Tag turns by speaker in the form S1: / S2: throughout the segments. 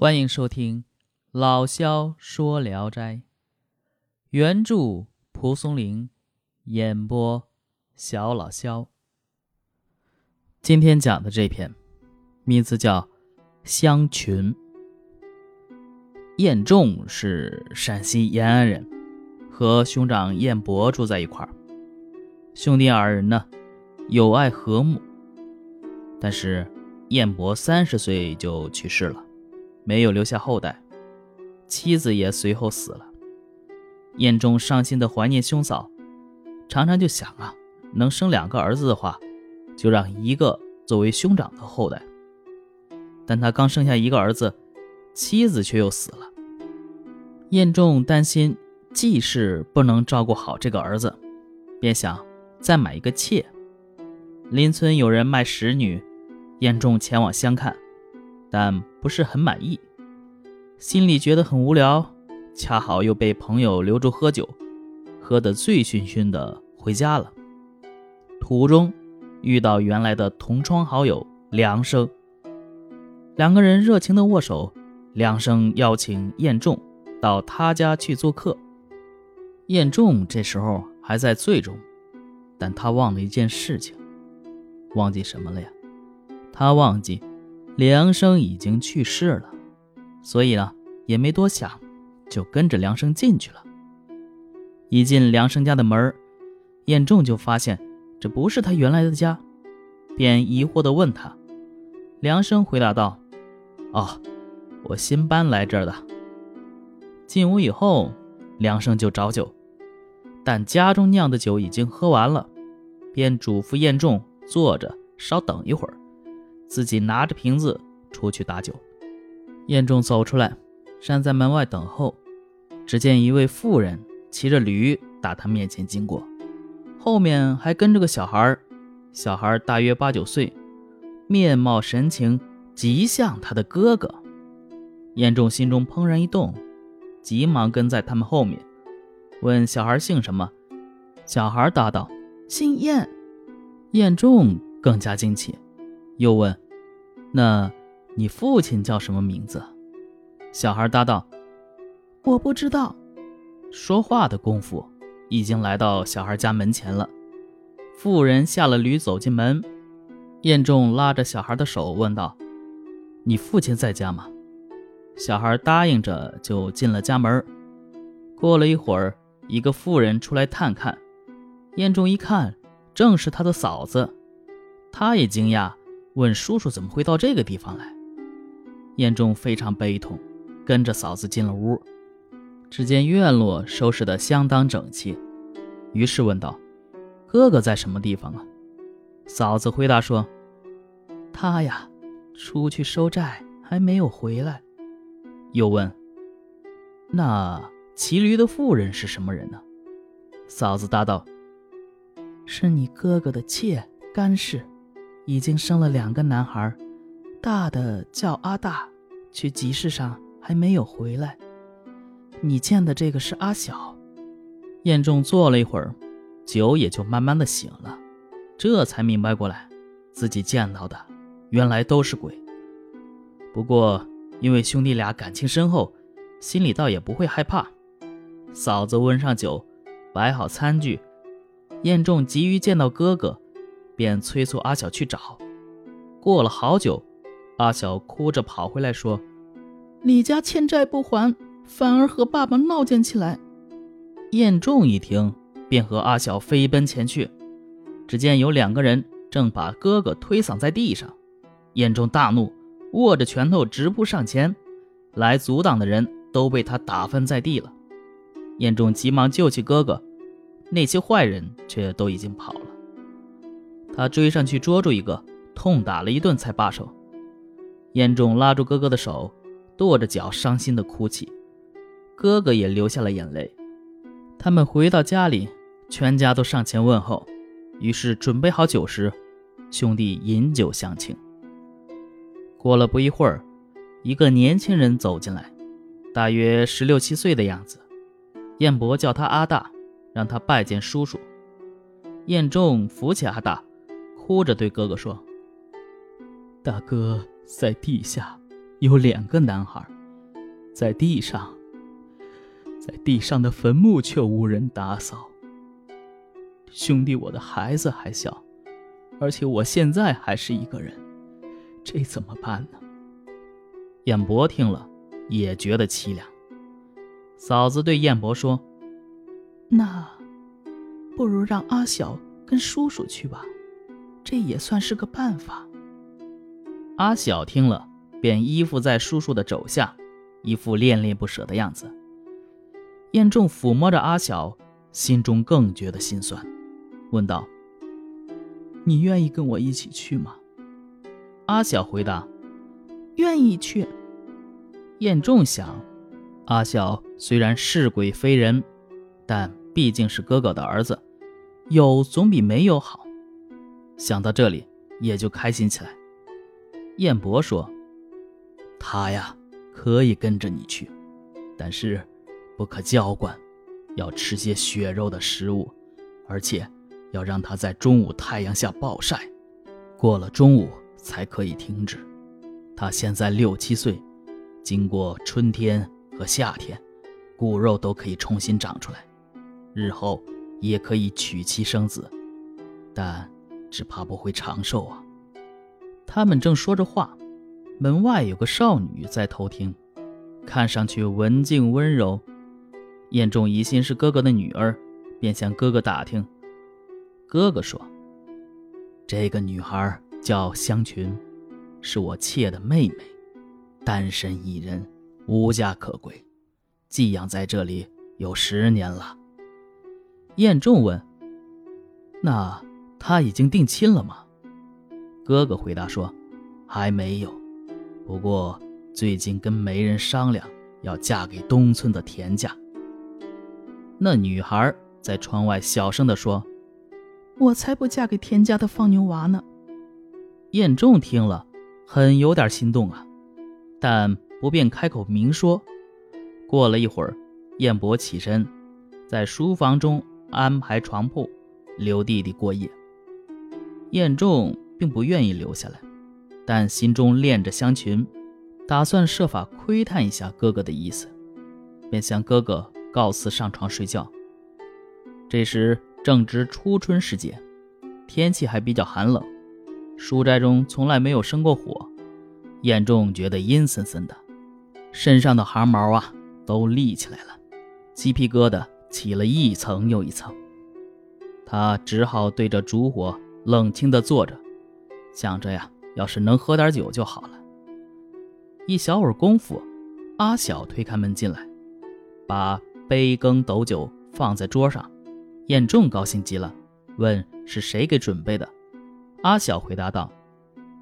S1: 欢迎收听《老萧说聊斋》，原著蒲松龄，演播小老萧。今天讲的这篇，名字叫《香群》。燕仲是陕西延安人，和兄长燕伯住在一块儿。兄弟二人呢，友爱和睦。但是燕伯三十岁就去世了。没有留下后代，妻子也随后死了。燕仲伤心的怀念兄嫂，常常就想啊，能生两个儿子的话，就让一个作为兄长的后代。但他刚生下一个儿子，妻子却又死了。燕仲担心季氏不能照顾好这个儿子，便想再买一个妾。邻村有人卖使女，燕仲前往相看。但不是很满意，心里觉得很无聊，恰好又被朋友留住喝酒，喝得醉醺醺的回家了。途中遇到原来的同窗好友梁生，两个人热情的握手。梁生邀请晏仲到他家去做客。晏仲这时候还在醉中，但他忘了一件事情，忘记什么了呀？他忘记。梁生已经去世了，所以呢也没多想，就跟着梁生进去了。一进梁生家的门晏仲就发现这不是他原来的家，便疑惑地问他。梁生回答道：“哦，我新搬来这儿的。”进屋以后，梁生就找酒，但家中酿的酒已经喝完了，便嘱咐晏仲坐着稍等一会儿。自己拿着瓶子出去打酒，晏仲走出来，站在门外等候。只见一位妇人骑着驴打他面前经过，后面还跟着个小孩小孩大约八九岁，面貌神情极像他的哥哥。晏仲心中怦然一动，急忙跟在他们后面，问小孩姓什么。小孩答道：“姓晏。”晏仲更加惊奇。又问：“那你父亲叫什么名字？”小孩答道：“我不知道。”说话的功夫，已经来到小孩家门前了。妇人下了驴，走进门。燕仲拉着小孩的手问道：“你父亲在家吗？”小孩答应着，就进了家门。过了一会儿，一个妇人出来探看。燕仲一看，正是他的嫂子，他也惊讶。问叔叔怎么会到这个地方来？燕仲非常悲痛，跟着嫂子进了屋。只见院落收拾得相当整齐，于是问道：“哥哥在什么地方啊？”嫂子回答说：“他呀，出去收债，还没有回来。”又问：“那骑驴的妇人是什么人呢？”嫂子答道：“是你哥哥的妾甘氏。”已经生了两个男孩，大的叫阿大，去集市上还没有回来。你见的这个是阿小。晏仲坐了一会儿，酒也就慢慢的醒了，这才明白过来，自己见到的原来都是鬼。不过因为兄弟俩感情深厚，心里倒也不会害怕。嫂子温上酒，摆好餐具，晏仲急于见到哥哥。便催促阿小去找。过了好久，阿小哭着跑回来，说：“李家欠债不还，反而和爸爸闹僵起来。”燕仲一听，便和阿小飞奔前去。只见有两个人正把哥哥推搡在地上。燕仲大怒，握着拳头直扑上前，来阻挡的人都被他打翻在地了。燕仲急忙救起哥哥，那些坏人却都已经跑了。他追上去捉住一个，痛打了一顿才罢手。燕仲拉住哥哥的手，跺着脚，伤心的哭泣。哥哥也流下了眼泪。他们回到家里，全家都上前问候，于是准备好酒食，兄弟饮酒相庆。过了不一会儿，一个年轻人走进来，大约十六七岁的样子。燕伯叫他阿大，让他拜见叔叔。燕仲扶起阿大。哭着对哥哥说：“大哥在地下，有两个男孩，在地上，在地上的坟墓却无人打扫。兄弟，我的孩子还小，而且我现在还是一个人，这怎么办呢？燕博听了也觉得凄凉。嫂子对燕博说：“
S2: 那，不如让阿晓跟叔叔去吧，这也算是个办法。”
S1: 阿晓听了，便依附在叔叔的肘下，一副恋恋不舍的样子。燕仲抚摸着阿晓，心中更觉得心酸。问道：“
S2: 你愿意跟我一起去吗？”
S1: 阿晓回答：“
S2: 愿意去。”
S1: 燕仲想，阿晓虽然是鬼非人，但毕竟是哥哥的儿子，有总比没有好。想到这里，也就开心起来。燕伯说：“他呀，可以跟着你去，但是不可娇惯，要吃些血肉的食物，而且……”要让他在中午太阳下暴晒，过了中午才可以停止。他现在六七岁，经过春天和夏天，骨肉都可以重新长出来，日后也可以娶妻生子，但只怕不会长寿啊。他们正说着话，门外有个少女在偷听，看上去文静温柔。燕仲疑心是哥哥的女儿，便向哥哥打听。哥哥说：“这个女孩叫香群，是我妾的妹妹，单身一人，无家可归，寄养在这里有十年了。”燕仲问：“那她已经定亲了吗？”哥哥回答说：“还没有，不过最近跟媒人商量，要嫁给东村的田家。”那女孩在窗外小声地说。
S2: 我才不嫁给田家的放牛娃呢。
S1: 燕仲听了，很有点心动啊，但不便开口明说。过了一会儿，燕伯起身，在书房中安排床铺，留弟弟过夜。燕仲并不愿意留下来，但心中恋着香群，打算设法窥探一下哥哥的意思，便向哥哥告辞上床睡觉。这时。正值初春时节，天气还比较寒冷，书斋中从来没有生过火。燕仲觉得阴森森的，身上的汗毛啊都立起来了，鸡皮疙瘩起了一层又一层。他只好对着烛火冷清地坐着，想着呀，要是能喝点酒就好了。一小会儿功夫，阿晓推开门进来，把杯羹斗酒放在桌上。燕仲高兴极了，问是谁给准备的。阿晓回答道：“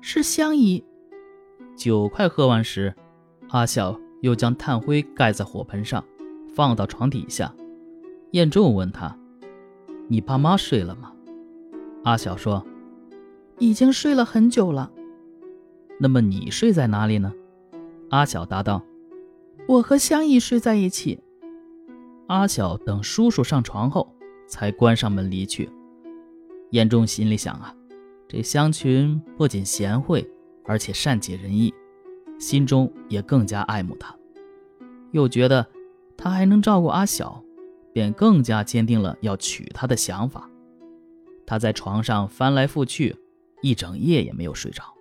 S2: 是香姨。”
S1: 酒快喝完时，阿晓又将炭灰盖在火盆上，放到床底下。燕仲问他：“你爸妈睡了吗？”阿晓说：“
S2: 已经睡了很久了。”
S1: 那么你睡在哪里呢？阿晓答道：“
S2: 我和香姨睡在一起。”
S1: 阿晓等叔叔上床后。才关上门离去。严仲心里想啊，这香群不仅贤惠，而且善解人意，心中也更加爱慕她。又觉得她还能照顾阿晓，便更加坚定了要娶她的想法。他在床上翻来覆去，一整夜也没有睡着。